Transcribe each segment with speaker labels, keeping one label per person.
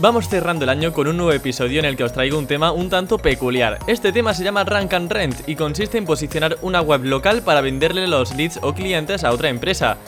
Speaker 1: Vamos cerrando el año con un nuevo episodio en el que os traigo un tema un tanto peculiar. Este tema se llama Rank and Rent y consiste en posicionar una web local para venderle los leads o clientes a otra empresa.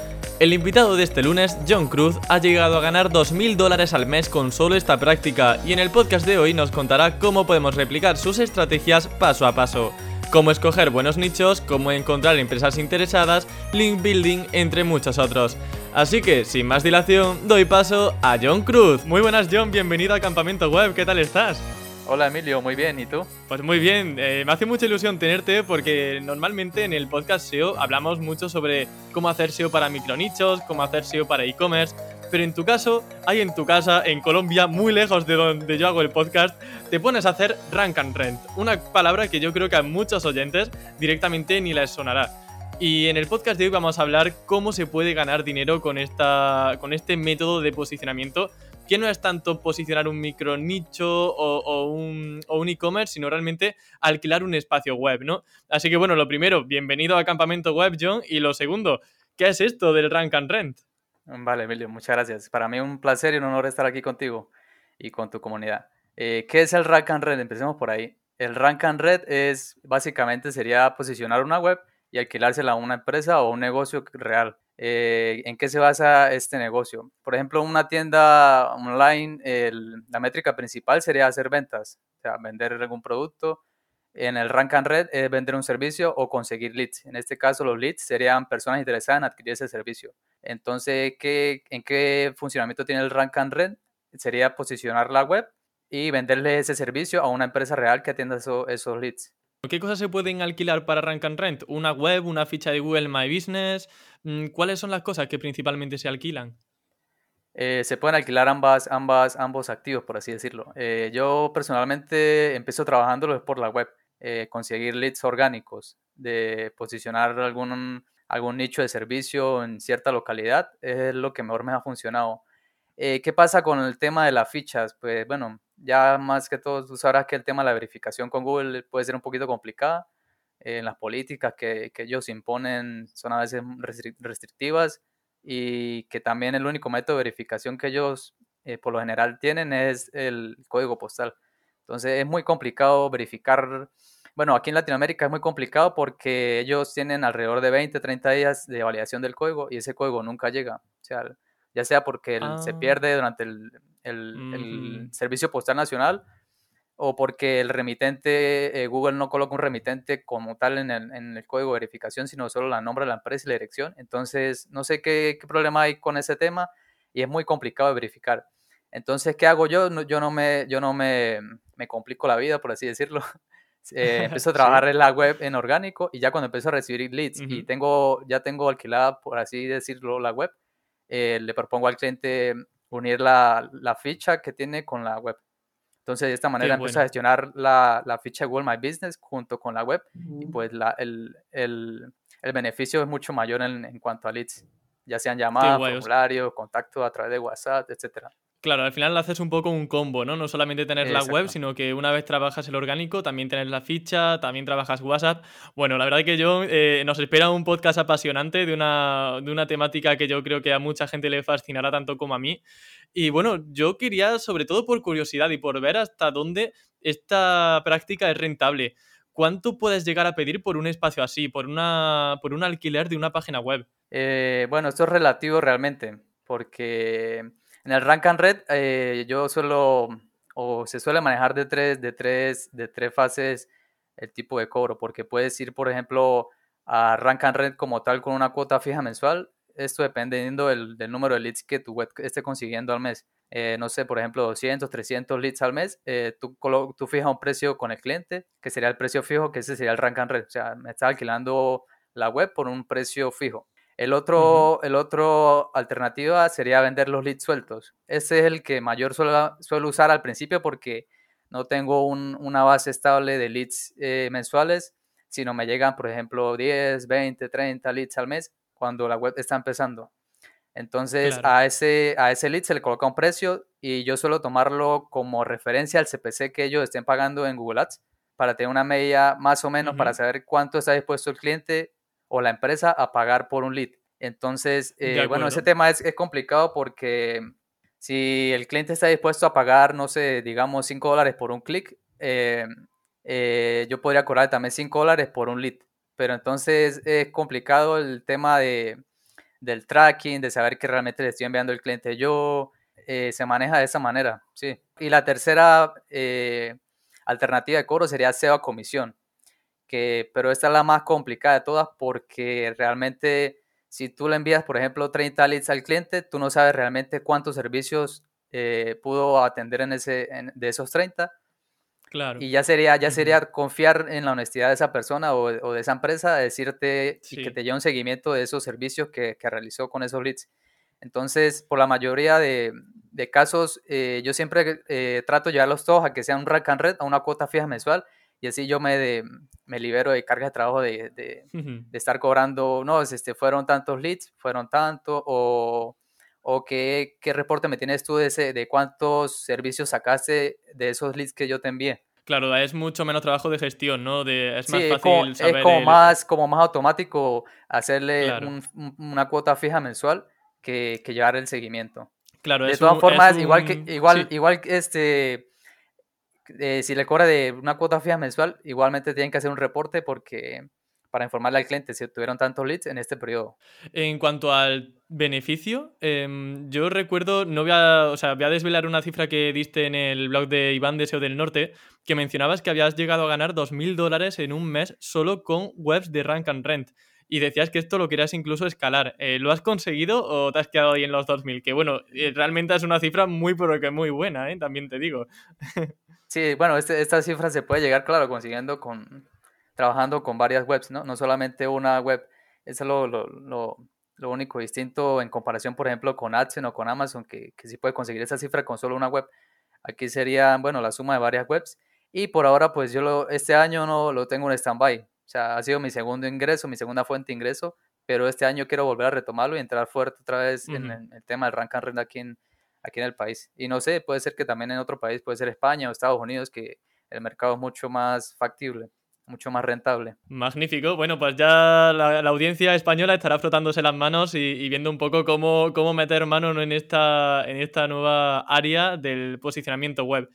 Speaker 1: El invitado de este lunes, John Cruz, ha llegado a ganar 2.000 dólares al mes con solo esta práctica y en el podcast de hoy nos contará cómo podemos replicar sus estrategias paso a paso cómo escoger buenos nichos, cómo encontrar empresas interesadas, link building, entre muchos otros. Así que, sin más dilación, doy paso a John Cruz. Muy buenas John, bienvenido al Campamento Web, ¿qué tal estás?
Speaker 2: Hola Emilio, muy bien, ¿y tú?
Speaker 1: Pues muy bien, eh, me hace mucha ilusión tenerte porque normalmente en el podcast SEO hablamos mucho sobre cómo hacer SEO para micronichos, cómo hacer SEO para e-commerce, pero en tu caso, hay en tu casa, en Colombia, muy lejos de donde yo hago el podcast, te pones a hacer rank and rent, una palabra que yo creo que a muchos oyentes directamente ni les sonará. Y en el podcast de hoy vamos a hablar cómo se puede ganar dinero con, esta, con este método de posicionamiento, que no es tanto posicionar un micro nicho o, un, o un e-commerce, sino realmente alquilar un espacio web, ¿no? Así que bueno, lo primero, bienvenido a Campamento Web, John, y lo segundo, ¿qué es esto del rank and rent?
Speaker 2: Vale, Emilio, muchas gracias. Para mí un placer y un honor estar aquí contigo y con tu comunidad. Eh, ¿Qué es el Rank and Red? Empecemos por ahí. El Rank and Red es básicamente sería posicionar una web y alquilársela a una empresa o un negocio real. Eh, ¿En qué se basa este negocio? Por ejemplo, una tienda online, la métrica principal sería hacer ventas, o sea, vender algún producto en el Rank and Red es vender un servicio o conseguir leads. En este caso, los leads serían personas interesadas en adquirir ese servicio. Entonces, ¿qué, ¿en qué funcionamiento tiene el Rank and Red? Sería posicionar la web y venderle ese servicio a una empresa real que atienda esos leads.
Speaker 1: ¿Qué cosas se pueden alquilar para Rank and Rent? ¿Una web, una ficha de Google My Business? Mm, ¿Cuáles son las cosas que principalmente se alquilan?
Speaker 2: Eh, se pueden alquilar ambas, ambas, ambos activos, por así decirlo. Eh, yo personalmente empiezo trabajándolo por la web. Eh, conseguir leads orgánicos, de posicionar algún, algún nicho de servicio en cierta localidad, es lo que mejor me ha funcionado. Eh, ¿Qué pasa con el tema de las fichas? Pues bueno, ya más que todo, tú sabrás que el tema de la verificación con Google puede ser un poquito complicada. en las políticas que, que, ellos imponen son a veces restrictivas y que también el único método de verificación que ellos eh, por lo general tienen es el código postal. Entonces es muy complicado verificar. Bueno, aquí en Latinoamérica es muy complicado porque ellos tienen alrededor de 20, 30 días de validación del código y ese código nunca llega. O sea, ya sea porque se ah. pierde durante el, servicio postal nacional o porque el remitente, eh, Google no coloca un remitente como tal en el, código de verificación, sino solo la nombre de la empresa y la dirección. Entonces, no sé qué, qué problema hay con ese tema y es muy complicado de verificar. Entonces, ¿qué hago yo? Yo no me, yo no me, me complico la vida, por así decirlo. Eh, empiezo a trabajar en la web en orgánico y ya cuando empiezo a recibir leads y tengo, ya tengo alquilada, por así decirlo, la web, eh, le propongo al cliente unir la, la, ficha que tiene con la web. Entonces, de esta manera empiezo a gestionar la, la, ficha de Google My Business junto con la web y pues la, el, el, el, beneficio es mucho mayor en, en cuanto a leads, ya sean llamadas, formularios, contacto a través de WhatsApp, etcétera.
Speaker 1: Claro, al final haces un poco un combo, ¿no? No solamente tener la web, sino que una vez trabajas el orgánico, también tienes la ficha, también trabajas WhatsApp. Bueno, la verdad que yo eh, nos espera un podcast apasionante de una, de una temática que yo creo que a mucha gente le fascinará tanto como a mí. Y bueno, yo quería, sobre todo por curiosidad y por ver hasta dónde esta práctica es rentable. ¿Cuánto puedes llegar a pedir por un espacio así, por, una, por un alquiler de una página web?
Speaker 2: Eh, bueno, esto es relativo realmente, porque en el Rank and Red eh, yo suelo, o se suele manejar de tres, de, tres, de tres fases el tipo de cobro, porque puedes ir, por ejemplo, a Rank and Red como tal con una cuota fija mensual. Esto dependiendo del, número de leads que tu web esté consiguiendo al mes. eh, no sé, por ejemplo, 200, 300 leads al mes, eh, tú, tú fijas un precio con el cliente, que sería el precio fijo, que ese sería el rank and rate. O sea, me está alquilando la web por un precio fijo. El otro, el otro alternativa sería vender los leads sueltos. Ese es el que mayor suelo, usar al principio porque no tengo una base estable de leads eh, mensuales, sino me llegan, por ejemplo, 10, 20, 30 leads al mes cuando la web está empezando. Entonces a, ese, a ese lead se le coloca un precio y yo suelo tomarlo como referencia al CPC que ellos estén pagando en Google Ads para tener una media más o menos para saber cuánto está dispuesto el cliente o la empresa a pagar por un lead. Entonces, eh, bueno, ese tema es, es, complicado porque si el cliente está dispuesto a pagar, no sé, digamos 5 dólares por un clic, eh, eh, yo podría cobrar también 5 dólares por un lead. Pero entonces es complicado el tema de del tracking, de saber que realmente le estoy enviando el cliente yo, se maneja de esa manera, sí. Y la tercera alternativa de cobro sería SEO a comisión, que, pero esta es la más complicada de todas porque realmente si tú le envías, por ejemplo, 30 leads al cliente, tú no sabes realmente cuántos servicios eh, pudo atender en ese, de esos 30 y ya sería, ya sería confiar en la honestidad de esa persona o, de esa empresa, decirte y que te lleve un seguimiento de esos servicios que, que, realizó con esos leads. Entonces, por la mayoría de, de casos, eh, yo siempre eh, trato de llevarlos todos a que sea un rack and red, a una cuota fija mensual, y así yo me, me libero de carga de trabajo de, de, de, estar cobrando, no, este, fueron tantos leads, fueron tanto, o, o qué, qué, reporte me tienes tú de, ese, de cuántos servicios sacaste de esos leads que yo te envié.
Speaker 1: Claro, es mucho menos trabajo de gestión, ¿no? De, es más fácil
Speaker 2: saber Es como, más, como más automático hacerle una cuota fija mensual que, que, llevar el seguimiento. Claro, de todas formas, igual que, igual, igual este, eh, si le cobra de una cuota fija mensual, igualmente tienen que hacer un reporte porque para informarle al cliente si tuvieron tantos leads en este periodo.
Speaker 1: En cuanto al beneficio, em, yo recuerdo, no voy a, o sea, voy a desvelar una cifra que diste en el blog de Iván de SEO del Norte, que mencionabas que habías llegado a ganar 2.000 dólares en un mes solo con webs de Rank and Rent. Y decías que esto lo querías incluso escalar. Eh, ¿Lo has conseguido o te has quedado ahí en los 2.000? Que bueno, eh, realmente es una cifra muy, pero que muy buena, también te digo.
Speaker 2: sí, bueno, este, esta cifra se puede llegar, claro, consiguiendo con, trabajando con varias webs, ¿no? No solamente una web. Eso es lo, lo, lo, único distinto en comparación, por ejemplo, con AdSense o con Amazon, que, que sí puede conseguir esa cifra con solo una web. Aquí sería, bueno, la suma de varias webs. Y por ahora, pues yo lo, este año no lo tengo en stand-by. O sea, ha sido mi segundo ingreso, mi segunda fuente de ingreso, pero este año quiero volver a retomarlo y entrar fuerte otra vez en, el tema del rank and rent aquí en, aquí en el país. Y no sé, puede ser que también en otro país, puede ser España o Estados Unidos, que el mercado es mucho más factible mucho más rentable.
Speaker 1: Magnífico. Bueno, pues ya la, audiencia española estará frotándose las manos y, viendo un poco cómo, cómo meter mano en esta, en esta nueva área del posicionamiento web.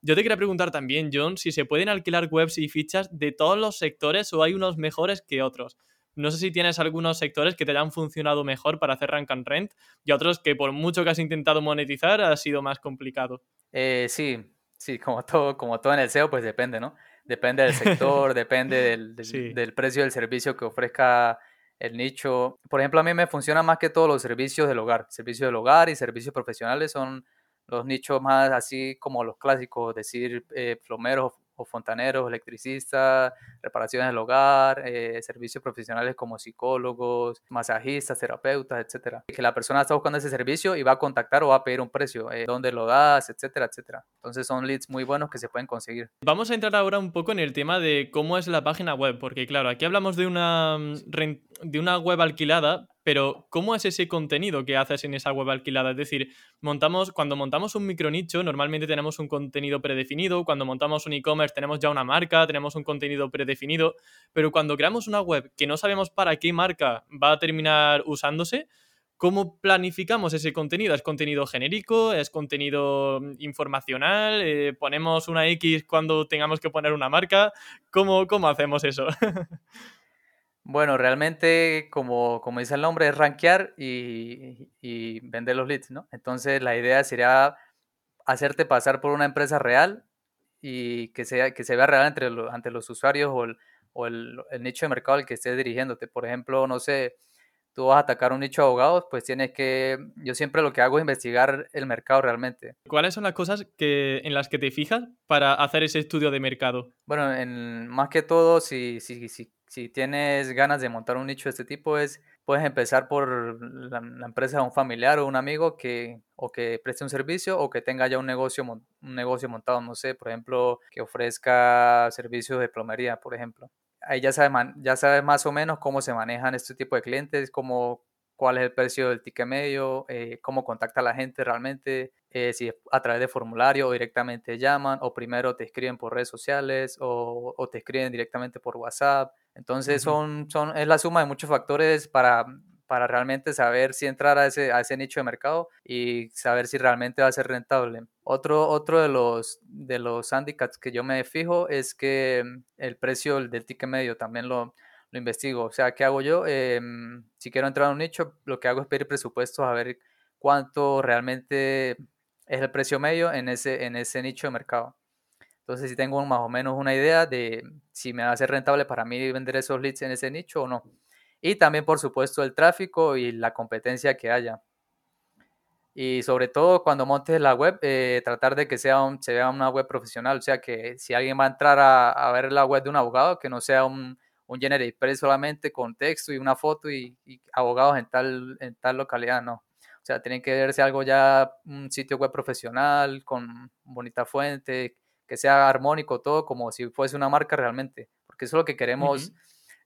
Speaker 1: Yo te quería preguntar también, John, si se pueden alquilar webs y fichas de todos los sectores o hay unos mejores que otros. No sé si tienes algunos sectores que te hayan funcionado mejor para hacer rank and rent y otros que por mucho que has intentado monetizar ha sido más complicado.
Speaker 2: Eh, sí, sí, como todo, como todo en el SEO, pues depende, ¿no? depende del sector, depende del, del, precio del servicio que ofrezca el nicho. Por ejemplo, a mí me funcionan más que todos los servicios del hogar. Servicios del hogar y servicios profesionales son los nichos más así como los clásicos, decir eh, plomeros o fontaneros, electricistas, reparaciones del hogar, eh, servicios profesionales como psicólogos, masajistas, terapeutas, etcétera. Que la persona está buscando ese servicio y va a contactar o va a pedir un precio, eh, dónde lo das, etcétera, etcétera. Entonces son leads muy buenos que se pueden conseguir.
Speaker 1: Vamos a entrar ahora un poco en el tema de cómo es la página web, porque claro, aquí hablamos de una, mm, de una web alquilada, pero ¿cómo es ese contenido que haces en esa web alquilada? Es decir, montamos, cuando montamos un micronicho, normalmente tenemos un contenido predefinido, cuando montamos un e-commerce tenemos ya una marca, tenemos un contenido predefinido, pero cuando creamos una web que no sabemos para qué marca va a terminar usándose, ¿Cómo planificamos ese contenido? ¿Es contenido genérico? ¿Es contenido mm, informacional? Eh, ¿Ponemos una X cuando tengamos que poner una marca? ¿Cómo, cómo hacemos eso?
Speaker 2: Bueno, realmente, como, como dice el nombre, es rankear y, vender los leads, ¿no? Entonces, la idea sería hacerte pasar por una empresa real y que, sea, que se vea real entre ante los usuarios o, el, nicho de mercado al que estés dirigiéndote. Por ejemplo, no sé, tú vas a atacar un nicho de abogados, pues tienes que, yo siempre lo que hago es investigar el mercado realmente.
Speaker 1: ¿Cuáles son las cosas que, en las que te fijas para hacer ese estudio de mercado?
Speaker 2: Bueno, en, más que todo, si, si, si, si tienes ganas de montar un nicho de este tipo, es puedes empezar por la, empresa de un familiar o un amigo que o que preste un servicio o que tenga ya un negocio un negocio montado, no sé, por ejemplo, que ofrezca servicios de plomería, por ejemplo. Ahí ya sabes, ya sabes más o menos cómo se manejan este tipo de clientes, cómo cuál es el precio del ticket medio, eh, cómo contacta a la gente realmente, eh, si es a través de formulario o directamente llaman, o primero te escriben por redes sociales o, o te escriben directamente por WhatsApp. Entonces son, son, es la suma de muchos factores para, para realmente saber si entrar a ese, a ese nicho de mercado y saber si realmente va a ser rentable. Otro, otro de, los, de los handicaps que yo me fijo es que el precio del ticket medio también lo, lo investigo. O sea, ¿qué hago yo? Em, si quiero entrar a un nicho, lo que hago es pedir presupuestos a ver cuánto realmente es el precio medio en ese, en ese nicho de mercado. Entonces, si tengo más o menos una idea de si me va a ser rentable para mí vender esos leads en ese nicho o no. Y también, por supuesto, el tráfico y la competencia que haya. Y sobre todo cuando montes la web, eh, tratar de que sea un, se vea una web profesional. O sea, que si alguien va a entrar a, ver la web de un abogado, que no sea un, un Generate solamente con texto y una foto y, y, abogados en tal, en tal localidad, no. O sea, tiene que verse algo ya, un sitio web profesional, con bonita fuente, que sea armónico todo, como si fuese una marca realmente, porque eso es lo que queremos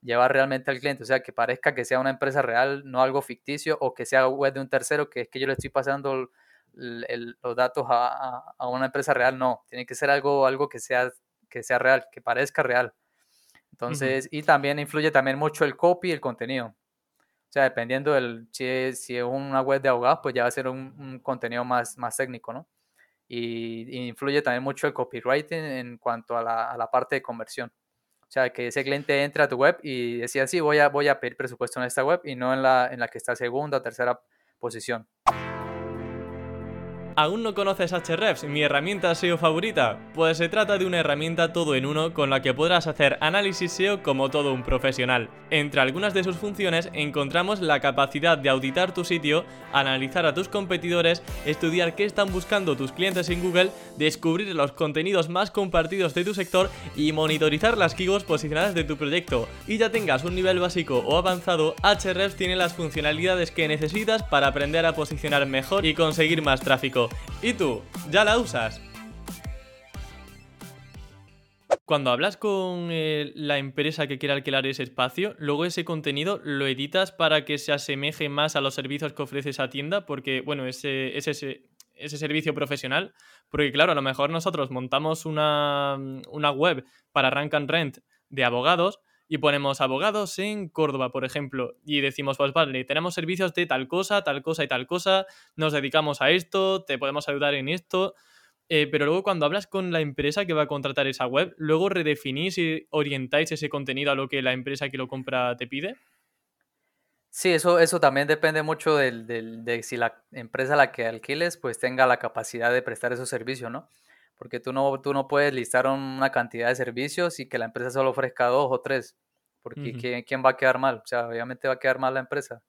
Speaker 2: llevar realmente al cliente, o sea, que parezca que sea una empresa real, no algo ficticio, o que sea web de un tercero, que es que yo le estoy pasando los datos a, una empresa real, no, tiene que ser algo, algo que, sea, que sea real, que parezca real. Entonces, y también influye también mucho el copy y el contenido. O sea, dependiendo del, si es, si es una web de abogados, pues ya va a ser un, contenido más, más técnico, ¿no? y, influye también mucho el copywriting en cuanto a la, a la, parte de conversión. O sea, que ese cliente entre a tu web y decía, sí, voy a, voy a pedir presupuesto en esta web y no en la, en la que está segunda o tercera posición.
Speaker 1: ¿Aún no conoces Hrefs, mi herramienta SEO favorita? Pues se trata de una herramienta todo en uno con la que podrás hacer análisis SEO como todo un profesional. Entre algunas de sus funciones encontramos la capacidad de auditar tu sitio, analizar a tus competidores, estudiar qué están buscando tus clientes en Google, descubrir los contenidos más compartidos de tu sector y monitorizar las keywords posicionadas de tu proyecto. Y ya tengas un nivel básico o avanzado, Hrefs tiene las funcionalidades que necesitas para aprender a posicionar mejor y conseguir más tráfico. ¿Y tú? ¿Ya la usas? Cuando hablas con eh, la empresa que quiere alquilar ese espacio, luego ese contenido lo editas para que se asemeje más a los servicios que ofrece esa tienda, porque, bueno, ese, ese, ese servicio profesional, porque claro, a lo mejor nosotros montamos una, una web para Rank and Rent de abogados, y ponemos abogados en Córdoba, por ejemplo, y decimos, pues vale, tenemos servicios de tal cosa, tal cosa y tal cosa, nos dedicamos a esto, te podemos ayudar en esto, eh, pero luego cuando hablas con la empresa que va a contratar esa web, luego redefinís y orientáis ese contenido a lo que la empresa que lo compra te pide.
Speaker 2: Sí, eso, eso también depende mucho de si la empresa a la que alquiles pues tenga la capacidad de prestar esos servicios, ¿no? Porque tú no, tú no puedes listar una cantidad de servicios y que la empresa solo ofrezca dos o tres, porque ¿quién, va a quedar mal? O sea, obviamente va a quedar mal la empresa.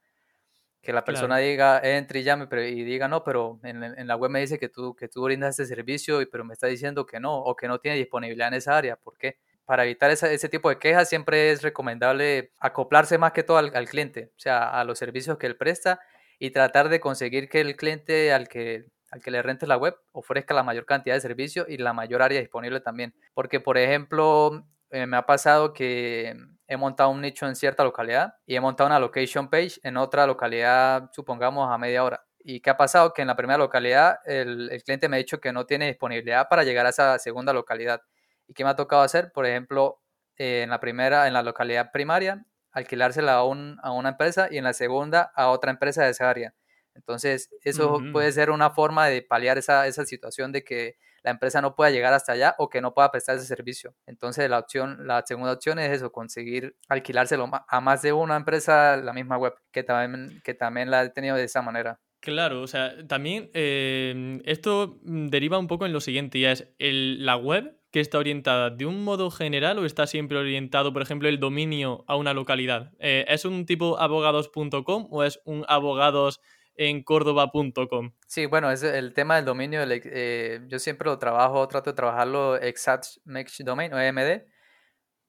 Speaker 2: Que la persona diga, entre y llame, pero, y diga, no, pero en, la web me dice que tú, que tú brindas este servicio, pero me está diciendo que no, o que no tiene disponibilidad en esa área. ¿Por qué? Para evitar ese tipo de quejas siempre es recomendable acoplarse más que todo al, al cliente, o sea, a los servicios que él presta y tratar de conseguir que el cliente al que al que le rentes la web ofrezca la mayor cantidad de servicios y la mayor área disponible también. Porque, por ejemplo, eh, me ha pasado que he montado un nicho en cierta localidad y he montado una location page en otra localidad, supongamos, a media hora. ¿Y qué ha pasado? Que en la primera localidad el, cliente me ha dicho que no tiene disponibilidad para llegar a esa segunda localidad. ¿Y qué me ha tocado hacer? Por ejemplo, eh, en la primera, en la localidad primaria, alquilársela a, a una empresa y en la segunda a otra empresa de esa área. Entonces, eso puede ser una forma de paliar esa, esa situación de que la empresa no pueda llegar hasta allá o que no pueda prestar ese servicio. Entonces, la opción, la segunda opción es eso, conseguir alquilárselo a más de una empresa la misma web, que también, que también la he tenido de esa manera.
Speaker 1: Claro, o sea, también em, esto deriva un poco en lo siguiente, ya es el, la web que está orientada de un modo general o está siempre orientado, por ejemplo, el dominio a una localidad? Eh, ¿Es un tipo abogados.com o es un abogados en córdoba.com?
Speaker 2: Sí, bueno, es el tema del dominio. Eh, yo siempre lo trabajo, trato de trabajarlo exact mesh domain o EMD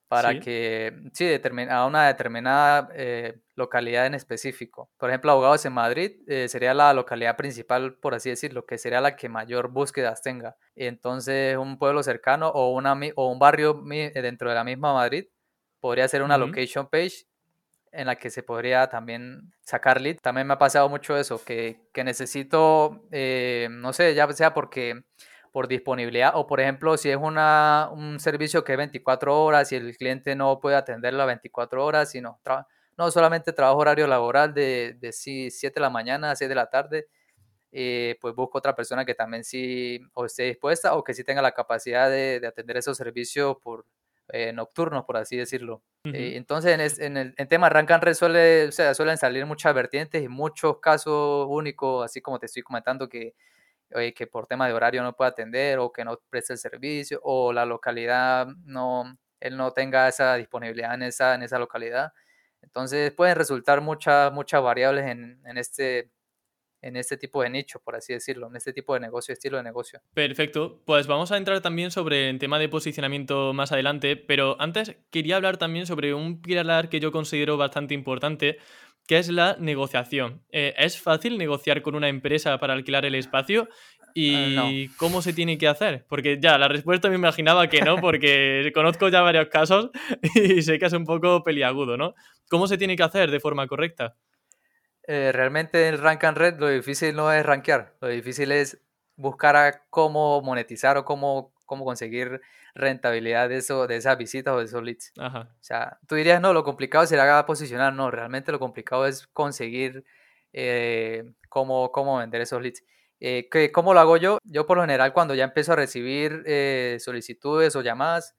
Speaker 2: para que, sí, a una determinada eh, localidad en específico. Por ejemplo, abogados en Madrid eh, sería la localidad principal, por así decirlo, que sería la que mayor búsquedas tenga. Entonces, un pueblo cercano o, una, o un barrio dentro de la misma Madrid podría ser una location page en la que se podría también sacar lead. También me ha pasado mucho eso, que, que necesito, eh, no sé, ya sea porque por disponibilidad o por ejemplo si es una, un servicio que es 24 horas y el cliente no puede atenderlo a 24 horas, sino no solamente trabajo horario laboral de, de 7 de la mañana a 6 de la tarde, eh, pues busco otra persona que también sí o esté dispuesta o que sí tenga la capacidad de, de atender esos servicios por eh, nocturnos, por así decirlo. Eh, entonces, en, el en tema Rank and Red suele, o sea, suelen salir muchas vertientes y muchos casos únicos, así como te estoy comentando, que que por tema de horario no puede atender o que no preste el servicio o la localidad no, él no tenga esa disponibilidad en esa, en esa localidad. Entonces pueden resultar muchas, muchas variables en, en, este, en este tipo de nicho, por así decirlo, en este tipo de negocio, estilo de negocio.
Speaker 1: Perfecto, pues vamos a entrar también sobre el tema de posicionamiento más adelante, pero antes quería hablar también sobre un pilar que yo considero bastante importante, que es la negociación. Eh, ¿Es fácil negociar con una empresa para alquilar el espacio? ¿Y ah, cómo se tiene que hacer? Porque ya, la respuesta me imaginaba que no, porque conozco ya varios casos y sé que es un poco peliagudo, ¿no? ¿Cómo se tiene que hacer de forma correcta?
Speaker 2: Eh, realmente en Rank and Red lo difícil no es rankear, lo difícil es buscar a cómo monetizar o cómo, cómo conseguir rentabilidad de, eso, de esas visitas o de esos leads. O sea, tú dirías, no, lo complicado será posicionar. No, realmente lo complicado es conseguir eh, cómo, cómo vender esos leads. Eh, ¿Cómo lo hago yo? Yo por lo general cuando ya empiezo a recibir eh, solicitudes o llamadas,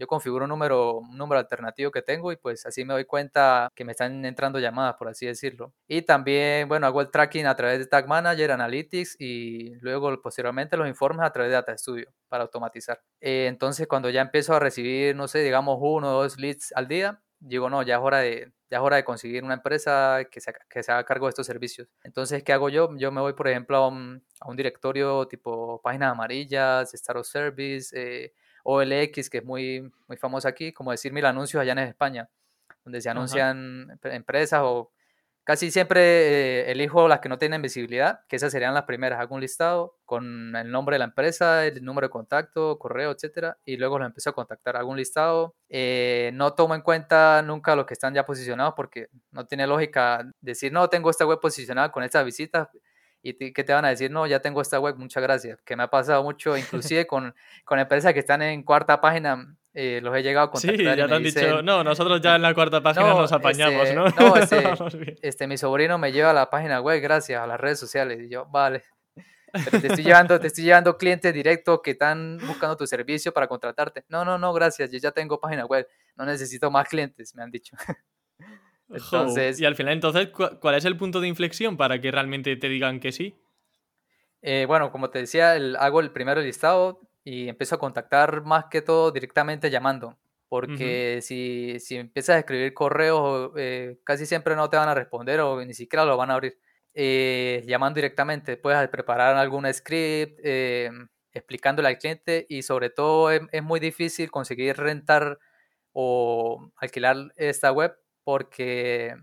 Speaker 2: yo configuro un número, un número alternativo que tengo y pues así me doy cuenta que me están entrando llamadas, por así decirlo. Y también, bueno, hago el tracking a través de Tag Manager, Analytics y luego posteriormente los informes a través de Data Studio para automatizar. Eh, entonces, cuando ya empiezo a recibir, no sé, digamos uno o dos leads al día, digo, no, ya es hora de, ya es hora de conseguir una empresa que se, que se haga cargo de estos servicios. Entonces, ¿qué hago yo? Yo me voy, por ejemplo, a un, a un directorio tipo páginas amarillas, Star of Service, eh, OLX, que es muy, muy famosa aquí, como decir mil anuncios allá en España, donde se anuncian empresas o casi siempre eh, elijo las que no tienen visibilidad, que esas serían las primeras. Hago un listado con el nombre de la empresa, el número de contacto, correo, etcétera, y luego los empiezo a contactar. Hago un listado. Eh, no tomo en cuenta nunca los que están ya posicionados porque no tiene lógica decir, no, tengo esta web posicionada con estas visitas y que te van a decir, no, ya tengo esta web, muchas gracias, que me ha pasado mucho, inclusive con, con empresas que están en cuarta página, eh, los he llegado a contactar.
Speaker 1: Sí, ya te han dicho, no, nosotros ya en la cuarta página nos apañamos,
Speaker 2: este,
Speaker 1: ¿no?
Speaker 2: No, este, este, mi sobrino me lleva a la página web gracias a las redes sociales, y yo, vale. te estoy llevando, te estoy llevando clientes directos que están buscando tu servicio para contratarte. No, no, no, gracias, yo ya tengo página web, no necesito más clientes, me han dicho.
Speaker 1: Y al final, entonces, ¿cuál es el punto de inflexión para que realmente te digan que sí?
Speaker 2: Eh, bueno, como te decía, hago el primero listado y empiezo a contactar más que todo directamente llamando. Porque si, si, empiezas a escribir correos, eh, casi siempre no te van a responder o ni siquiera lo van a abrir. Eh, llamando directamente, puedes preparar algún script explicándole al cliente y sobre todo es, es muy difícil conseguir rentar o alquilar esta web porque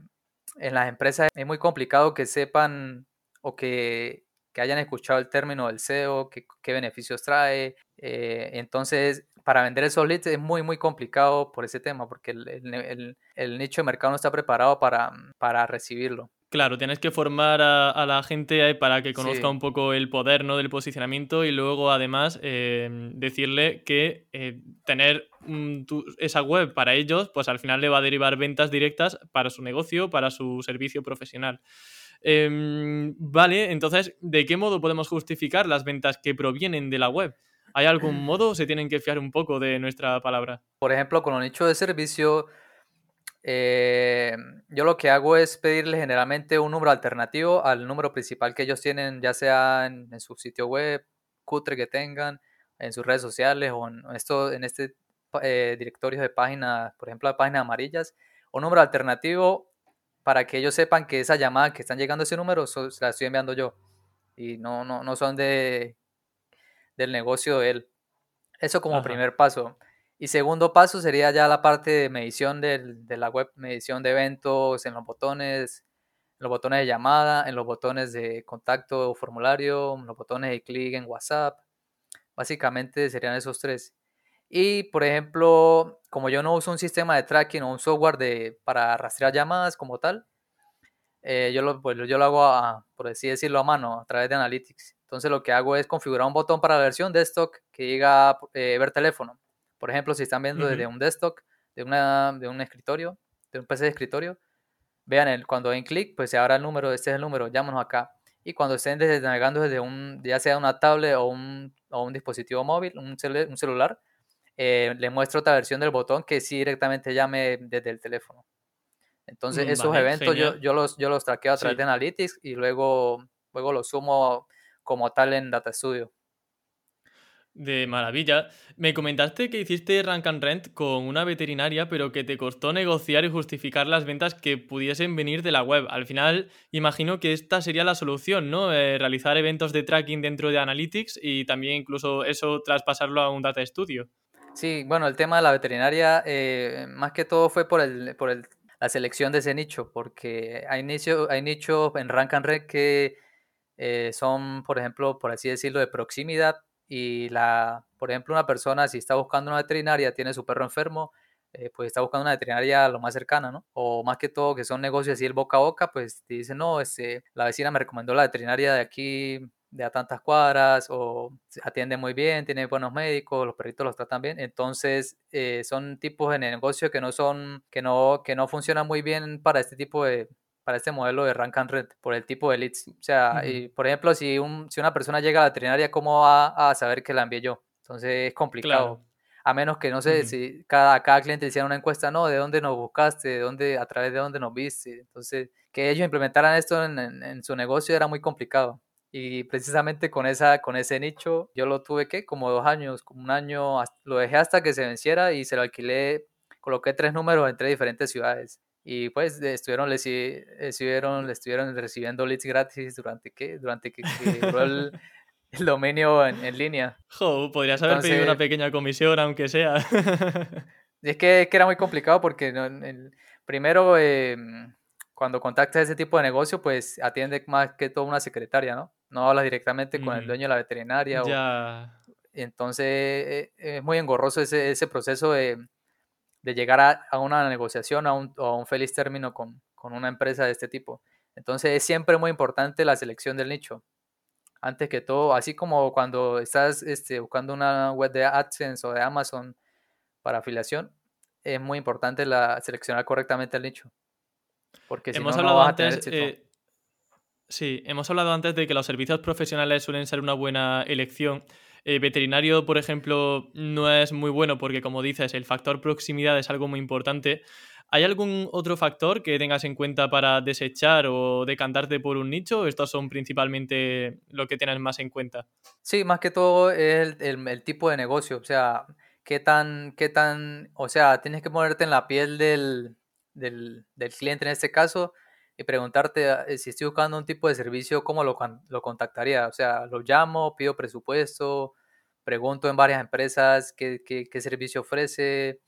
Speaker 2: en las empresas es muy complicado que sepan o que, hayan escuchado el término del SEO, qué beneficios trae. Eh, entonces, para vender esos leads es muy, muy complicado por ese tema, porque el, nicho de mercado no está preparado para, para recibirlo.
Speaker 1: Claro, tienes que formar a, la gente para que conozca un poco el poder ¿no? del posicionamiento y luego además eh, decirle que eh, tener esa web para ellos, pues al final le va a derivar ventas directas para su negocio, para su servicio profesional. Em, vale, entonces, ¿de qué modo podemos justificar las ventas que provienen de la web? ¿Hay algún modo o se tienen que fiar un poco de nuestra palabra?
Speaker 2: Por ejemplo, con los nichos de servicio eh, yo lo que hago es pedirle generalmente un número alternativo al número principal que ellos tienen, ya sea en, su sitio web, cutre que tengan, en sus redes sociales o en, esto, en este eh, directorio de páginas, por ejemplo, de páginas amarillas, un número alternativo para que ellos sepan que esa llamada que están llegando a ese número se la estoy enviando yo y no, no, no son de, del negocio de él. Eso como primer paso. Y segundo paso sería ya la parte de medición de la web, medición de eventos en los botones, en los botones de llamada, en los botones de contacto o formulario, en los botones de clic en WhatsApp. Básicamente serían esos tres. Y por ejemplo, como yo no uso un sistema de tracking o un software de, para rastrear llamadas como tal, eh, yo, lo, pues, yo lo hago, por así decirlo, a mano, a través de Analytics. Entonces lo que hago es configurar un botón para la versión desktop que diga eh, ver teléfono. Por ejemplo, si están viendo desde un desktop, de, una, de un escritorio, de un PC de escritorio, vean el, cuando den clic, pues se abra el número, este es el número, llámanos acá. Y cuando estén desde, navegando desde un, ya sea una tablet o un, o un dispositivo móvil, un, un celular, eh, le muestro otra versión del botón que sí directamente llame desde el teléfono. Entonces, mm, esos eventos yo, yo, los, yo los traqueo a través de Analytics y luego, luego los sumo como tal en Data Studio.
Speaker 1: De maravilla. Me comentaste que hiciste Rank and Rent con una veterinaria, pero que te costó negociar y justificar las ventas que pudiesen venir de la web. Al final, imagino que esta sería la solución, ¿no? Eh, realizar eventos de tracking dentro de Analytics y también incluso eso traspasarlo a un Data Studio.
Speaker 2: Sí, bueno, el tema de la veterinaria, eh, más que todo fue por, el, por el, la selección de ese nicho, porque hay, nicho, nichos en Rank and Rent que eh, son, por ejemplo, por así decirlo, de proximidad y la, por ejemplo, una persona si está buscando una veterinaria, tiene su perro enfermo, eh, pues está buscando una veterinaria lo más cercana, ¿no? O más que todo que son negocios así el boca a boca, pues te dicen, no, este, la vecina me recomendó la veterinaria de aquí de a tantas cuadras o atiende muy bien, tiene buenos médicos, los perritos los tratan bien, entonces eh, son tipos de negocio que no son, que no, que no funcionan muy bien para este tipo de, para este modelo de rank and rent por el tipo de leads. O sea, y, por ejemplo, si, un, si una persona llega a la veterinaria, ¿cómo va a saber que la envié yo? Entonces es complicado. A menos que, no sé, si cada, cada cliente hiciera una encuesta, no, ¿de dónde nos buscaste? ¿De dónde, a través de dónde nos viste? Entonces, que ellos implementaran esto en, en, su negocio era muy complicado. Y precisamente con, esa, con ese nicho, yo lo tuve que como dos años, como un año, lo dejé hasta que se venciera y se lo alquilé, coloqué tres números en tres diferentes ciudades y pues estuvieron, le, estuvieron, le estuvieron recibiendo leads gratis durante que, durante que, duró el, dominio en, línea.
Speaker 1: Jo, podrías haber pedido una pequeña comisión, aunque sea.
Speaker 2: es que, que, era muy complicado porque el, primero, em, cuando contactas ese tipo de negocio, pues atiende más que todo una secretaria, ¿no? No hablas directamente con el dueño de la veterinaria. Ya. entonces e, es muy engorroso ese, ese proceso de de llegar a, una negociación, a un, a un feliz término con, con, una empresa de este tipo. Entonces es siempre muy importante la selección del nicho. Antes que todo, así como cuando estás este, buscando una web de AdSense o de Amazon para afiliación, es muy importante la, seleccionar correctamente el nicho. Porque si no, no vas a tener éxito. Eh,
Speaker 1: sí, hemos hablado antes de que los servicios profesionales suelen ser una buena elección. Eh, veterinario, por ejemplo, no es muy bueno porque, como dices, el factor proximidad es algo muy importante. ¿Hay algún otro factor que tengas en cuenta para desechar o decantarte por un nicho? ¿Estos son principalmente lo que tienes más en cuenta?
Speaker 2: Sí, más que todo es el, tipo de negocio. O sea, qué tan, qué tan, o sea, tienes que ponerte en la piel del, del, cliente en este caso y preguntarte eh, si estoy buscando un tipo de servicio, ¿cómo lo, lo contactaría? O sea, lo llamo, pido presupuesto, pregunto en varias empresas qué, qué, servicio ofrece,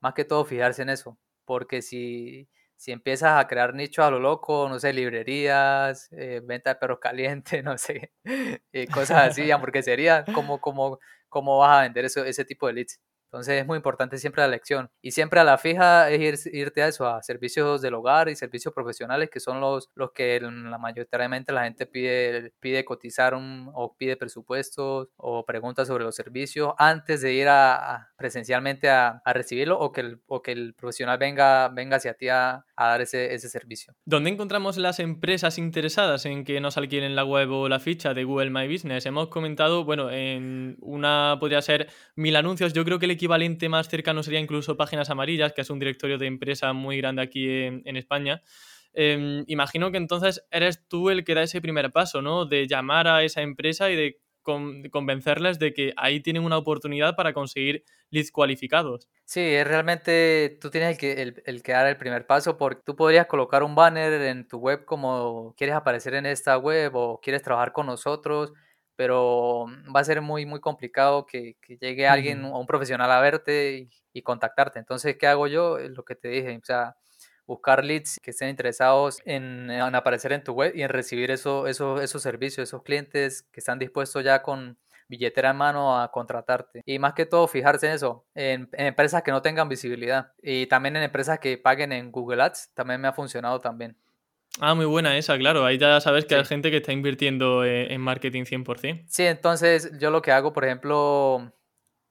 Speaker 2: más que todo fijarse en eso, porque si, si empiezas a crear nichos a lo loco, no sé, librerías, eh, venta de perros calientes, no sé, eh, cosas así, porque sería como, como, cómo vas a vender eso, ese tipo de leads. Entonces es muy importante siempre la elección. Y siempre a la fija es irte a eso, a servicios del hogar y servicios profesionales, que son los, los que la mayoritariamente la gente pide, pide cotizar un, o pide presupuestos o preguntas sobre los servicios antes de ir a, presencialmente a, a, recibirlo o que el, o que el profesional venga, venga hacia ti a, a dar ese, ese servicio.
Speaker 1: ¿Dónde encontramos las empresas interesadas en que nos alquilen la web o la ficha de Google My Business? Hemos comentado, bueno, en una podría ser mil anuncios. Yo creo que el equivalente más cercano sería incluso Páginas Amarillas, que es un directorio de empresa muy grande aquí en, España. Em, imagino que entonces eres tú el que da ese primer paso, ¿no? De llamar a esa empresa y de convencerles de que ahí tienen una oportunidad para conseguir leads cualificados.
Speaker 2: Sí, es realmente tú tienes el que, el, el que dar el primer paso porque tú podrías colocar un banner en tu web como quieres aparecer en esta web o quieres trabajar con nosotros, pero va a ser muy, muy complicado que, llegue alguien o un profesional a verte y, contactarte. Entonces, ¿qué hago yo? Lo que te dije, o sea, buscar leads que estén interesados en, aparecer en tu web y en recibir eso, eso, esos servicios, esos clientes que están dispuestos ya con billetera en mano a contratarte. Y más que todo, fijarse en eso, en, empresas que no tengan visibilidad y también en empresas que paguen en Google Ads, también me ha funcionado también.
Speaker 1: Ah, muy buena esa, claro. Ahí ya sabes que hay gente que está invirtiendo eh, en marketing 100%.
Speaker 2: Sí, entonces yo lo que hago, por ejemplo,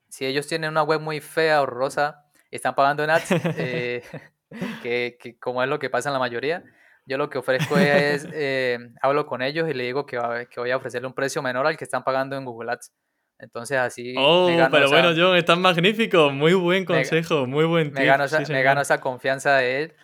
Speaker 2: si ellos tienen una web muy fea, horrorosa, y están pagando en ads, eh, que, que, como es lo que pasa en la mayoría, yo lo que ofrezco es, eh, hablo con ellos y le digo que, que voy a ofrecerle un precio menor al que están pagando en Google Ads. Entonces así...
Speaker 1: Oh, pero bueno, John, estás magnífico. Muy buen consejo, muy buen
Speaker 2: tip. Me gano, esa, me gano esa confianza de él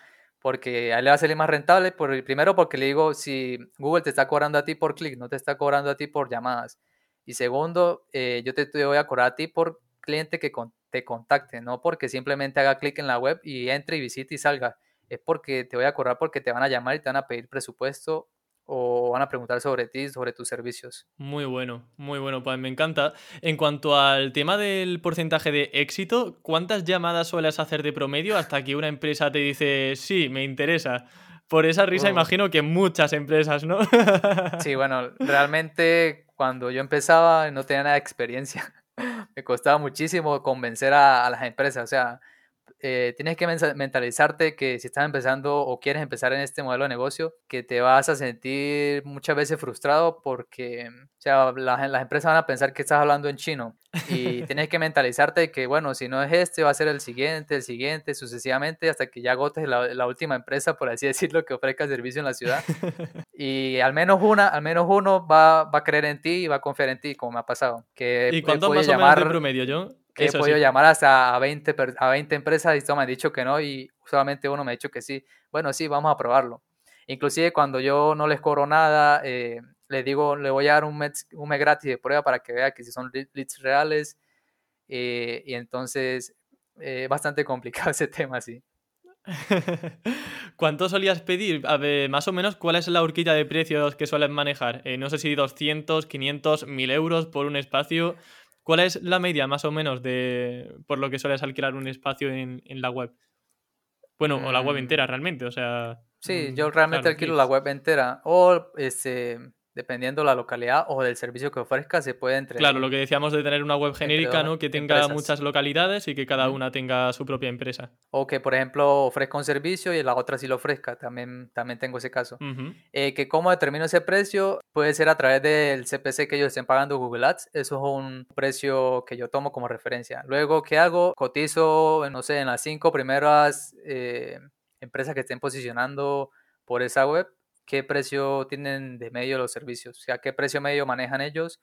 Speaker 2: porque a él le va a salir más rentable. Por, primero porque le digo, si Google te está cobrando a ti por clic, no te está cobrando a ti por llamadas. Y segundo, eh, yo te, voy a cobrar a ti por cliente que te contacte, no porque simplemente haga clic en la web y entre y visite y salga es porque te voy a cobrar porque te van a llamar y te van a pedir presupuesto o van a preguntar sobre ti, sobre tus servicios.
Speaker 1: Muy bueno, muy bueno, pues me encanta. En cuanto al tema del porcentaje de éxito, ¿cuántas llamadas sueles hacer de promedio hasta que una empresa te dice, sí, me interesa? Por esa risa imagino que muchas empresas, ¿no?
Speaker 2: sí, bueno, realmente cuando yo empezaba no tenía nada de experiencia. me costaba muchísimo convencer a, a las empresas, o sea, eh, tienes que mentalizarte que si estás empezando o quieres empezar en este modelo de negocio, que te vas a sentir muchas veces frustrado porque o sea, las, empresas van a pensar que estás hablando en chino y tienes que mentalizarte que, bueno, si no es este, va a ser el siguiente, el siguiente, sucesivamente, hasta que ya agotes la, última empresa, por así decirlo, que ofrezca servicio en la ciudad. Y al menos una, al menos uno va, va a creer en ti y va a confiar en ti, como me ha pasado. Que
Speaker 1: ¿Y cuánto más llamar, o menos de promedio, yo?
Speaker 2: Que he podido llamar hasta a 20, a 20 empresas y todos me han dicho que no y solamente uno me ha dicho que sí. Bueno, sí, vamos a probarlo. Inclusive cuando yo no les cobro nada, eh, les digo, le voy a dar un mes, un mes gratis de prueba para que vea que si son leads reales. Eh, y entonces, es bastante complicado ese tema, sí.
Speaker 1: ¿Cuánto solías pedir? A ver, más o menos, ¿cuál es la horquilla de precios que suelen manejar? Eh, no sé si 200, 500, 1000 euros por un espacio. ¿Cuál es la media más o menos de por lo que sueles alquilar un espacio en, la web? Bueno, o la web mm. entera realmente, o sea...
Speaker 2: Sí, mm, yo realmente alquilo la web entera. O este, dependiendo la localidad o del servicio que ofrezca, se puede entre.
Speaker 1: Claro, lo que decíamos de tener una web genérica, ¿no? Que tenga muchas localidades y que cada una tenga su propia empresa.
Speaker 2: O que, por ejemplo, ofrezca un servicio y la otra sí lo ofrezca. También, también tengo ese caso. Eh, que cómo determino ese precio puede ser a través del CPC que ellos estén pagando Google Ads. Eso es un precio que yo tomo como referencia. Luego, ¿qué hago? Cotizo, no sé, en las cinco primeras eh, empresas que estén posicionando por esa web qué precio tienen de medio los servicios, o sea, qué precio medio manejan ellos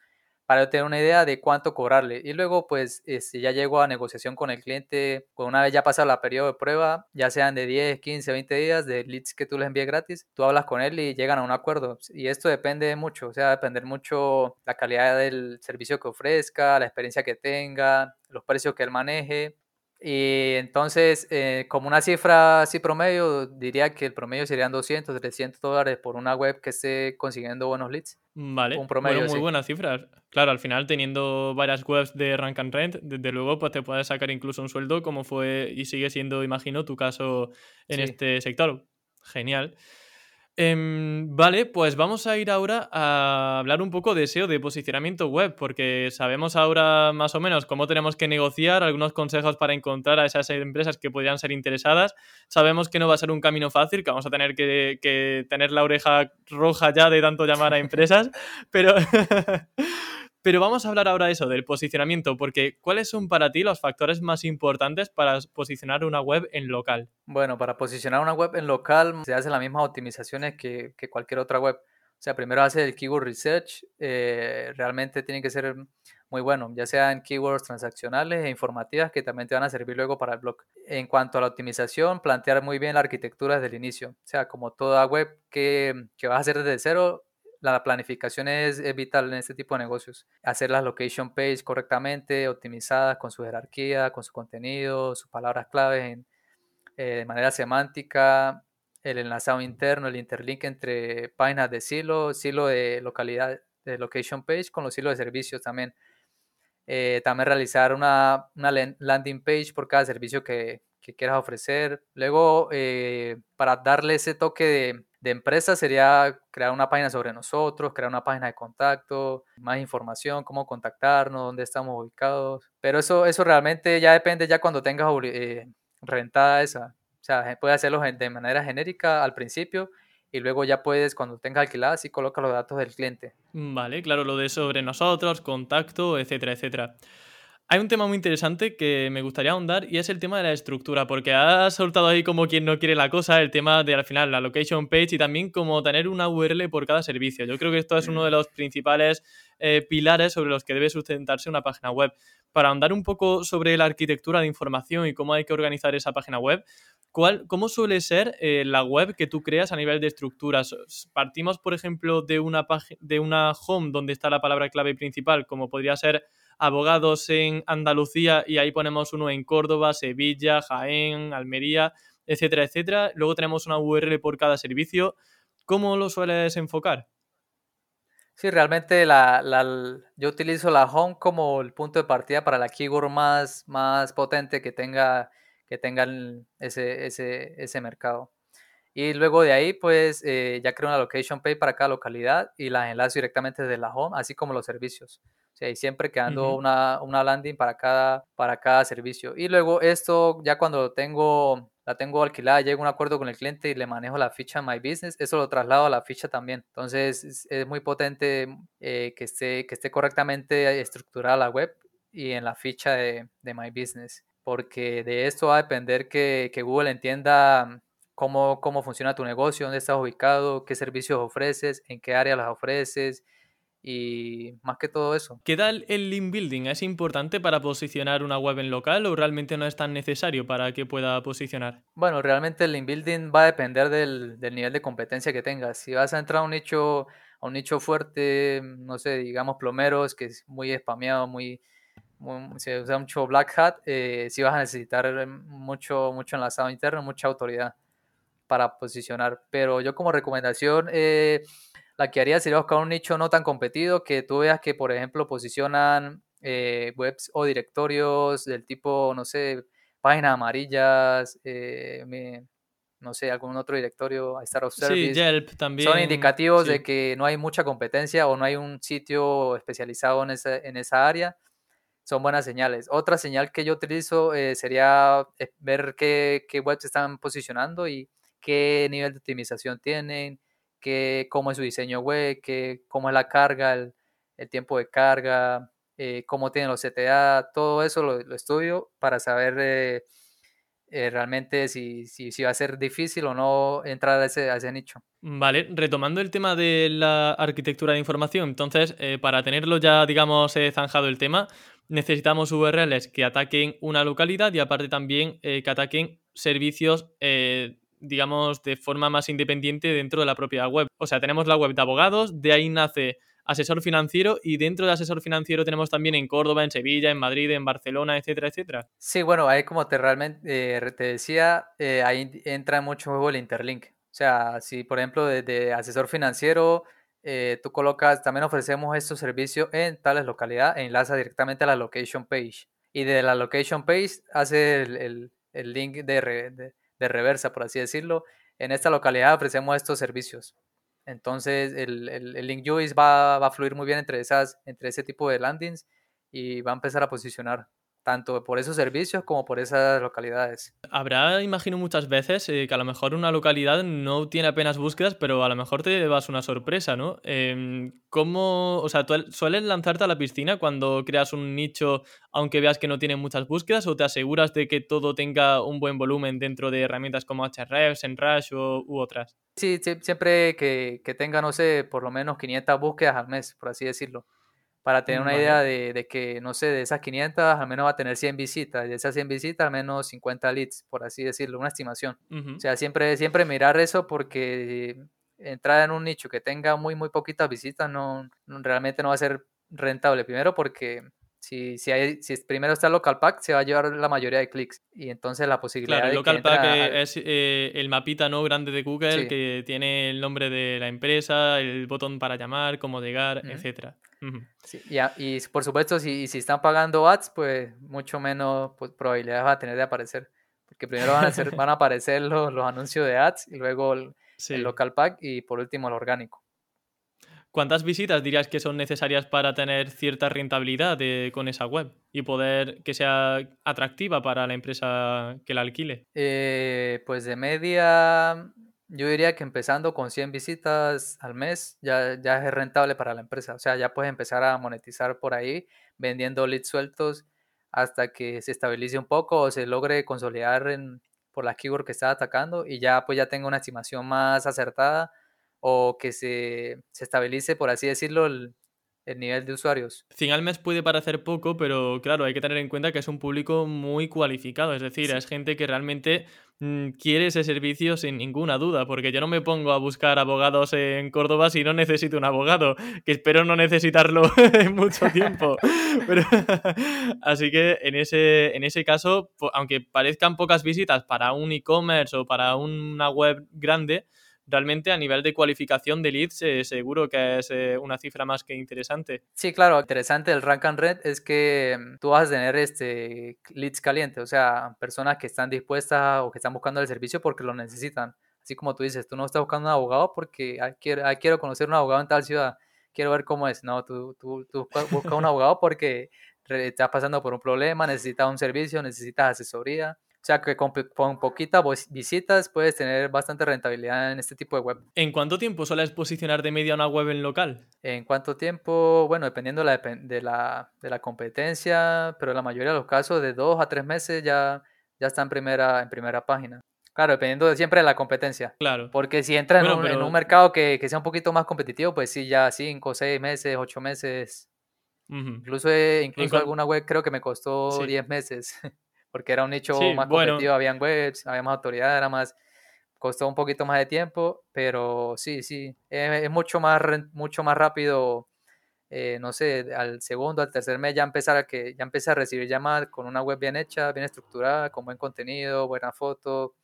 Speaker 2: para tener una idea de cuánto cobrarle. Y luego, pues, este, ya llego a negociación con el cliente, con una vez ya pasado la periodo de prueba, ya sean de 10, 15, 20 días de leads que tú les envíes gratis, tú hablas con él y llegan a un acuerdo. Y esto depende mucho, o sea, depender mucho la calidad del servicio que ofrezca, la experiencia que tenga, los precios que él maneje. Y entonces, eh, como una cifra así promedio, diría que el promedio serían 200, 300 dólares por una web que esté consiguiendo buenos leads.
Speaker 1: Vale, un promedio, muy buenas cifras. Claro, al final teniendo varias webs de Rank and Rent, desde luego pues te puedes sacar incluso un sueldo como fue y sigue siendo, imagino, tu caso en este sector. Genial. Em, vale, pues vamos a ir ahora a hablar un poco de SEO, de posicionamiento web, porque sabemos ahora más o menos cómo tenemos que negociar, algunos consejos para encontrar a esas empresas que podrían ser interesadas. Sabemos que no va a ser un camino fácil, que vamos a tener que, que tener la oreja roja ya de tanto llamar a empresas, pero, Pero vamos a hablar ahora de eso, del posicionamiento, porque ¿cuáles son para ti los factores más importantes para posicionar una web en local?
Speaker 2: Bueno, para posicionar una web en local se hacen las mismas optimizaciones que, cualquier otra web. O sea, primero hace el keyword research, eh, realmente tiene que ser muy bueno, ya sean keywords transaccionales e informativas que también te van a servir luego para el blog. En cuanto a la optimización, plantear muy bien la arquitectura desde el inicio. O sea, como toda web que, que vas a hacer desde cero, la planificación es, vital en este tipo de negocios. Hacer las location page correctamente, optimizadas con su jerarquía, con su contenido, sus palabras claves eh, de manera semántica, el enlazado interno, el interlink entre páginas de silo, silo de localidad, de location page con los silos de servicios también. Eh, también realizar una, una, landing page por cada servicio que, que quieras ofrecer. Luego, eh, para darle ese toque de, empresa sería crear una página sobre nosotros, crear una página de contacto, más información, cómo contactarnos, dónde estamos ubicados. Pero eso, eso realmente ya depende ya cuando tengas eh, rentada esa. O sea, puedes hacerlo de manera genérica al principio y luego ya puedes, cuando tengas alquilada, sí coloca los datos del cliente.
Speaker 1: Vale, claro, lo de sobre nosotros, contacto, etcétera, etcétera. Hay un tema muy interesante que me gustaría ahondar y es el tema de la estructura, porque has soltado ahí como quien no quiere la cosa, el tema de al final la location page y también como tener una URL por cada servicio. Yo creo que esto es uno de los principales eh, pilares sobre los que debe sustentarse una página web. Para ahondar un poco sobre la arquitectura de información y cómo hay que organizar esa página web, ¿cuál, ¿cómo suele ser eh, la web que tú creas a nivel de estructuras? Partimos, por ejemplo, de una, de una home donde está la palabra clave principal, como podría ser abogados en Andalucía y ahí ponemos uno en Córdoba, Sevilla, Jaén, Almería, etcétera, etcétera. Luego tenemos una URL por cada servicio. ¿Cómo lo sueles enfocar?
Speaker 2: Sí, realmente la, yo utilizo la home como el punto de partida para la keyword más, más potente que tenga, que tenga ese, ese, ese mercado. Y luego de ahí, pues eh, ya creo una location page para cada localidad y las enlazo directamente desde la home, así como los servicios. O sea, y siempre quedando una, una, landing para cada, para cada servicio. Y luego esto, ya cuando tengo, la tengo alquilada, llego a un acuerdo con el cliente y le manejo la ficha My Business, eso lo traslado a la ficha también. Entonces es, muy potente eh, que, esté, que esté correctamente estructurada la web y en la ficha de, de My Business. Porque de esto va a depender que, que Google entienda cómo, cómo funciona tu negocio, dónde estás ubicado, qué servicios ofreces, en qué área las ofreces y más que todo eso.
Speaker 1: ¿Qué tal el link building? ¿Es importante para posicionar una web en local o realmente no es tan necesario para que pueda posicionar?
Speaker 2: Bueno, realmente el link building va a depender del, del nivel de competencia que tengas. Si vas a entrar a un nicho, a un nicho fuerte, no sé, digamos plomeros, que es muy spameado, muy, se usa mucho black hat, eh, si vas a necesitar mucho, mucho enlazado interno, mucha autoridad para posicionar. Pero yo como recomendación, eh, la que haría sería buscar un nicho no tan competido, que tú veas que, por ejemplo, posicionan eh, webs o directorios del tipo, no sé, páginas amarillas, eh, no sé, algún otro directorio, Star of Service.
Speaker 1: Sí, Yelp también.
Speaker 2: Son indicativos de que no hay mucha competencia o no hay un sitio especializado en esa, en esa área. Son buenas señales. Otra señal que yo utilizo sería ver qué, qué webs están posicionando y qué nivel de optimización tienen, qué, cómo es su diseño web, qué, cómo es la carga, el, tiempo de carga, eh, cómo tienen los CTA, todo eso lo, estudio para saber eh, eh, realmente si, si, va a ser difícil o no entrar a ese nicho.
Speaker 1: Vale, retomando el tema de la arquitectura de información, entonces, para tenerlo ya, digamos, zanjado el tema, necesitamos URLs que ataquen una localidad y aparte también que ataquen servicios digamos, de forma más independiente dentro de la propia web. O sea, tenemos la web de abogados, de ahí nace asesor financiero y dentro de asesor financiero tenemos también en Córdoba, en Sevilla, en Madrid, en Barcelona, etcétera, etcétera.
Speaker 2: Sí, bueno, ahí como te realmente eh, te decía, eh, ahí entra mucho juego el interlink. O sea, si por ejemplo de, asesor financiero eh, tú colocas, también ofrecemos estos servicios en tales localidades e enlaza directamente a la location page. Y de la location page hace el, link de, de reversa, por así decirlo. En esta localidad ofrecemos estos servicios. Entonces el, el, link juice va, va, a fluir muy bien entre, esas, entre ese tipo de landings y va a empezar a posicionar tanto por esos servicios como por esas localidades.
Speaker 1: Habrá, imagino muchas veces, eh, que a lo mejor una localidad no tiene apenas búsquedas, pero a lo mejor te llevas una sorpresa, ¿no? Eh, ¿Cómo, o sea, tú sueles lanzarte a la piscina cuando creas un nicho, aunque veas que no tiene muchas búsquedas, o te aseguras de que todo tenga un buen volumen dentro de herramientas como Ahrefs, Enrush o, u otras?
Speaker 2: Sí, siempre que, que tenga, no sé, por lo menos 500 búsquedas al mes, por así decirlo para tener una idea de, que, no sé, de esas 500 al menos va a tener 100 visitas, de esas 100 visitas al menos 50 leads, por así decirlo, una estimación. O sea, siempre, siempre mirar eso porque entrar en un nicho que tenga muy, muy poquitas visitas no, realmente no va a ser rentable. Primero porque si, si, hay, si primero está el local pack, se va a llevar la mayoría de clics. Y entonces la posibilidad
Speaker 1: claro, el
Speaker 2: local
Speaker 1: pack es eh, el mapita no grande de Google que tiene el nombre de la empresa, el botón para llamar, cómo llegar, etcétera.
Speaker 2: Y, por supuesto, si, si están pagando ads, pues mucho menos pues, probabilidades va a tener de aparecer. Porque primero van a, ser, van a aparecer los, los, anuncios de ads y luego el, el local pack y por último el orgánico.
Speaker 1: ¿Cuántas visitas dirías que son necesarias para tener cierta rentabilidad con esa web y poder que sea atractiva para la empresa que la alquile?
Speaker 2: Eh, pues de media, yo diría que empezando con 100 visitas al mes ya, ya es rentable para la empresa. O sea, ya puedes empezar a monetizar por ahí vendiendo leads sueltos hasta que se estabilice un poco o se logre consolidar en, por la keyword que está atacando y ya pues ya tenga una estimación más acertada o que se, se estabilice, por así decirlo, el, nivel de usuarios.
Speaker 1: 100 al mes puede parecer poco, pero claro, hay que tener en cuenta que es un público muy cualificado, es decir, es gente que realmente quiere ese servicio sin ninguna duda, porque yo no me pongo a buscar abogados en Córdoba si no necesito un abogado, que espero no necesitarlo en mucho tiempo. así que en ese, en ese caso, aunque parezcan pocas visitas para un e-commerce o para una web grande, realmente a nivel de cualificación de leads eh, seguro que es eh, una cifra más que interesante.
Speaker 2: Sí, claro, interesante el rank and red es que mm, tú vas a tener este leads calientes, o sea, personas que están dispuestas o que están buscando el servicio porque lo necesitan. Así como tú dices, tú no estás buscando un abogado porque quiero, quiero conocer un abogado en tal ciudad, quiero ver cómo es. No, tú, tú, tú buscas un abogado porque estás pasando por un problema, necesitas un servicio, necesitas asesoría o sea que con, poquitas visitas puedes tener bastante rentabilidad en este tipo de web.
Speaker 1: ¿En cuánto tiempo sueles posicionar de media una web en local?
Speaker 2: En cuánto tiempo, bueno, dependiendo de la, de la, competencia, pero en la mayoría de los casos de dos a tres meses ya, ya está en primera, en primera página. Claro, dependiendo de siempre de la competencia.
Speaker 1: Claro.
Speaker 2: Porque si entras en, un, mercado que, que, sea un poquito más competitivo, pues sí, ya cinco, seis meses, ocho meses. Incluso, incluso alguna web creo que me costó diez meses. porque era un nicho más competitivo, habían webs, había más autoridad, era más, costó un poquito más de tiempo, pero sí, sí, es, mucho, más, mucho más rápido, eh, no sé, al segundo, al tercer mes ya empezar a que ya empecé a recibir llamadas con una web bien hecha, bien estructurada, con buen contenido, buena foto,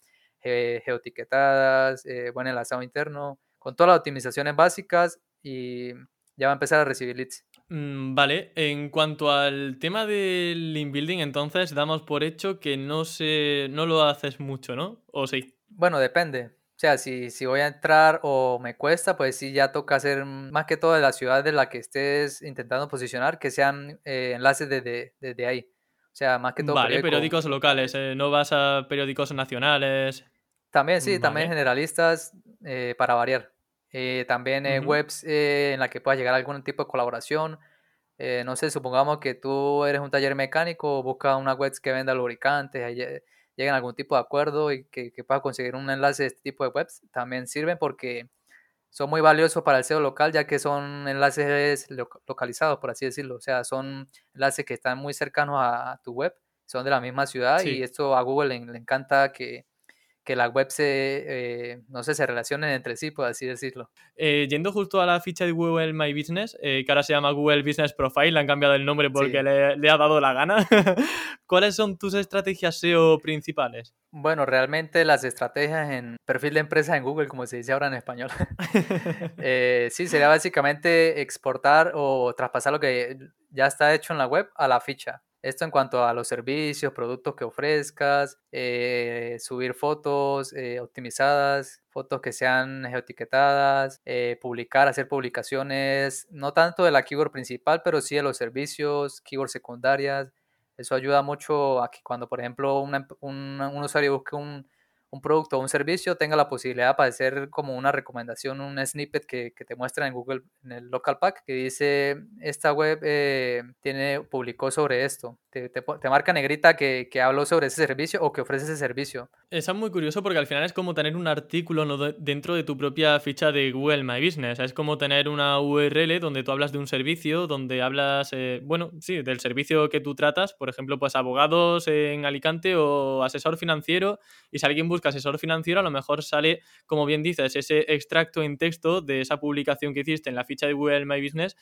Speaker 2: geotiquetadas, eh, buen enlazado interno, con todas las optimizaciones básicas y ya va a empezar a recibir leads.
Speaker 1: Mm, vale, en cuanto al tema del link building, entonces damos por hecho que no se, no lo haces mucho, ¿no? ¿O sí?
Speaker 2: Bueno, depende. O sea, si, si voy a entrar o me cuesta, pues sí, ya toca hacer más que todo de la ciudad de la que estés intentando posicionar, que sean eh, enlaces desde de, ahí. O sea, más que todo.
Speaker 1: Vale, periódicos locales, eh, no vas a periódicos nacionales.
Speaker 2: También, sí, también generalistas eh, para variar. Eh, también webs eh, en la que puedas llegar a algún tipo de colaboración. Eh, no sé, supongamos que tú eres un taller mecánico, busca una web que venda lubricantes, lleguen a algún tipo de acuerdo y que, que puedas conseguir un enlace de este tipo de webs, también sirven porque son muy valiosos para el SEO local, ya que son enlaces localizados, por así decirlo. O sea, son enlaces que están muy cercanos a, tu web, son de la misma ciudad y esto a Google le encanta que, que las webs se, eh, no sé, se relacionen entre sí, por así decirlo.
Speaker 1: Eh, yendo justo a la ficha de Google My Business, eh, que ahora se llama Google Business Profile, le han cambiado el nombre porque le, ha dado la gana. ¿Cuáles son tus estrategias SEO principales?
Speaker 2: Bueno, realmente las estrategias en perfil de empresa en Google, como se dice ahora en español. sí, sería básicamente exportar o traspasar lo que ya está hecho en la web a la ficha. Esto en cuanto a los servicios, productos que ofrezcas, eh, subir fotos eh, optimizadas, fotos que sean geoetiquetadas, eh, publicar, hacer publicaciones, no tanto de la keyword principal, pero sí de los servicios, keywords secundarias. Eso ayuda mucho a que cuando, por ejemplo, un, un usuario busque un, un producto o un servicio tenga la posibilidad de aparecer como una recomendación, un snippet que, que te muestra en Google, en el local pack, que dice, esta web eh, tiene, publicó sobre esto. Te, te, marca negrita que, que, habló sobre ese servicio o que ofrece ese servicio.
Speaker 1: Eso es muy curioso porque al final es como tener un artículo dentro de tu propia ficha de Google My Business. Es como tener una URL donde tú hablas de un servicio, donde hablas, eh, bueno, sí, del servicio que tú tratas, por ejemplo, pues abogados en Alicante o asesor financiero. Y si alguien busca asesor financiero, a lo mejor sale, como bien dices, ese extracto en texto de esa publicación que hiciste en la ficha de Google My Business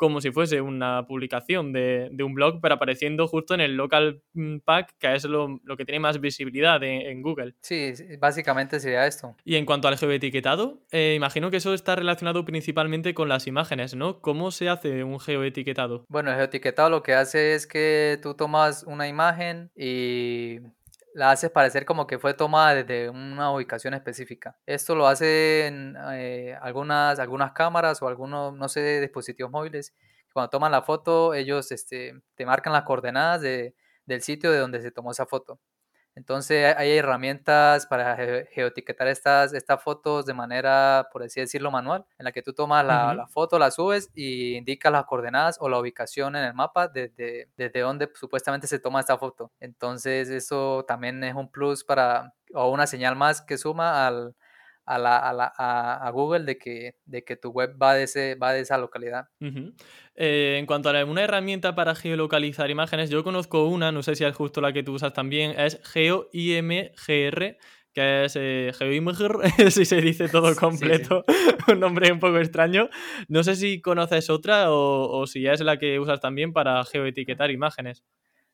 Speaker 1: como si fuese una publicación de, un blog, pero apareciendo justo en el local mm, pack, que es lo, que tiene más visibilidad en, Google.
Speaker 2: Sí, básicamente sería esto.
Speaker 1: Y en cuanto al geoetiquetado, eh, imagino que eso está relacionado principalmente con las imágenes, ¿no? ¿Cómo se hace un geoetiquetado?
Speaker 2: Bueno, el geoetiquetado lo que hace es que tú tomas una imagen y la haces parecer como que fue tomada desde una ubicación específica. Esto lo hacen eh, algunas, algunas cámaras o algunos, no sé, dispositivos móviles. Cuando toman la foto, ellos este, te marcan las coordenadas de, del sitio de donde se tomó esa foto. Entonces hay herramientas para geoetiquetar estas, estas fotos de manera, por así decirlo, manual, en la que tú tomas la, foto, la subes y indicas las coordenadas o la ubicación en el mapa desde, desde donde supuestamente se toma esta foto. Entonces eso también es un plus para, o una señal más que suma al, a, la, a, la, a, Google de que, de que tu web va de, ese, va de esa localidad.
Speaker 1: Eh, en cuanto a una herramienta para geolocalizar imágenes, yo conozco una, no sé si es justo la que tú usas también, es GeoIMGR, que es eh, GeoIMGR, si se dice todo completo, un nombre un poco extraño. No sé si conoces otra o, o si es la que usas también para geoetiquetar imágenes.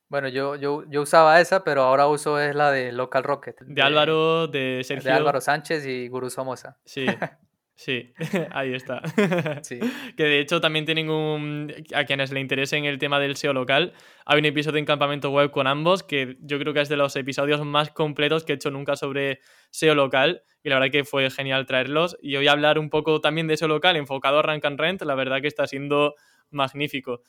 Speaker 2: Bueno, yo, yo, yo usaba esa, pero ahora uso es la de Local Rocket.
Speaker 1: De, Álvaro, de Sergio.
Speaker 2: De Álvaro Sánchez y Guru Somoza.
Speaker 1: Sí, sí, ahí está. Sí. que de hecho también tienen un... A quienes le interesen el tema del SEO local, hay un episodio en Campamento Web con ambos que yo creo que es de los episodios más completos que he hecho nunca sobre SEO local y la verdad que fue genial traerlos. Y hoy hablar un poco también de SEO local enfocado a Rank and Rent, la verdad que está siendo magnífico.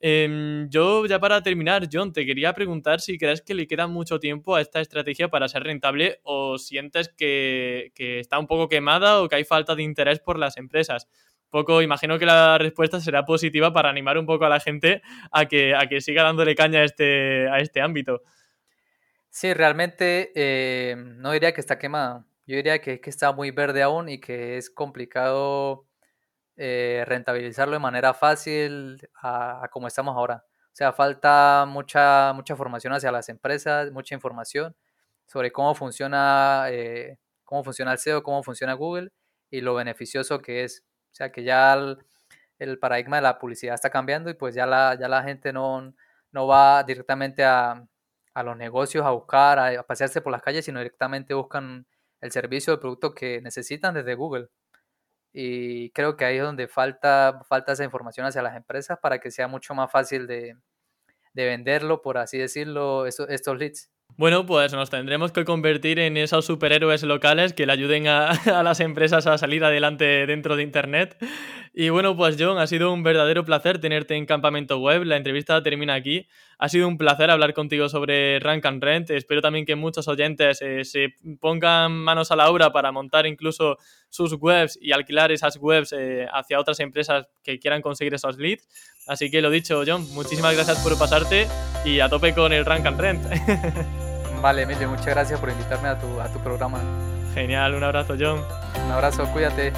Speaker 1: Em, yo ya para terminar, John, te quería preguntar si crees que le queda mucho tiempo a esta estrategia para ser rentable o sientes que, está un poco quemada o que hay falta de interés por las empresas. Poco, imagino que la respuesta será positiva para animar un poco a la gente a que, a que siga dándole caña a este, a este ámbito.
Speaker 2: Sí, realmente eh, no diría que está quemada. Yo diría que, que está muy verde aún y que es complicado eh, rentabilizarlo de manera fácil a, como estamos ahora. O sea, falta mucha, mucha formación hacia las empresas, mucha información sobre cómo funciona, eh, cómo funciona el SEO, cómo funciona Google y lo beneficioso que es. O sea, que ya el, paradigma de la publicidad está cambiando y pues ya la, ya la gente no, no va directamente a, a los negocios a buscar, a, a pasearse por las calles, sino directamente buscan el servicio o el producto que necesitan desde Google y creo que ahí es donde falta, falta esa información hacia las empresas para que sea mucho más fácil de, de venderlo, por así decirlo, estos leads.
Speaker 1: Bueno, pues nos tendremos que convertir en esos superhéroes locales que le ayuden a, a, las empresas a salir adelante dentro de Internet. Y bueno, pues John, ha sido un verdadero placer tenerte en Campamento Web. La entrevista termina aquí. Ha sido un placer hablar contigo sobre Rank and Rent. Espero también que muchos oyentes eh, se pongan manos a la obra para montar incluso sus webs y alquilar esas webs eh, hacia otras empresas que quieran conseguir esos leads. Así que lo dicho, John, muchísimas gracias por pasarte y a tope con el Rank and Rent.
Speaker 2: Vale, Emilio, muchas gracias por invitarme a tu, a tu programa.
Speaker 1: Genial, un abrazo, John.
Speaker 2: Un abrazo, cuídate.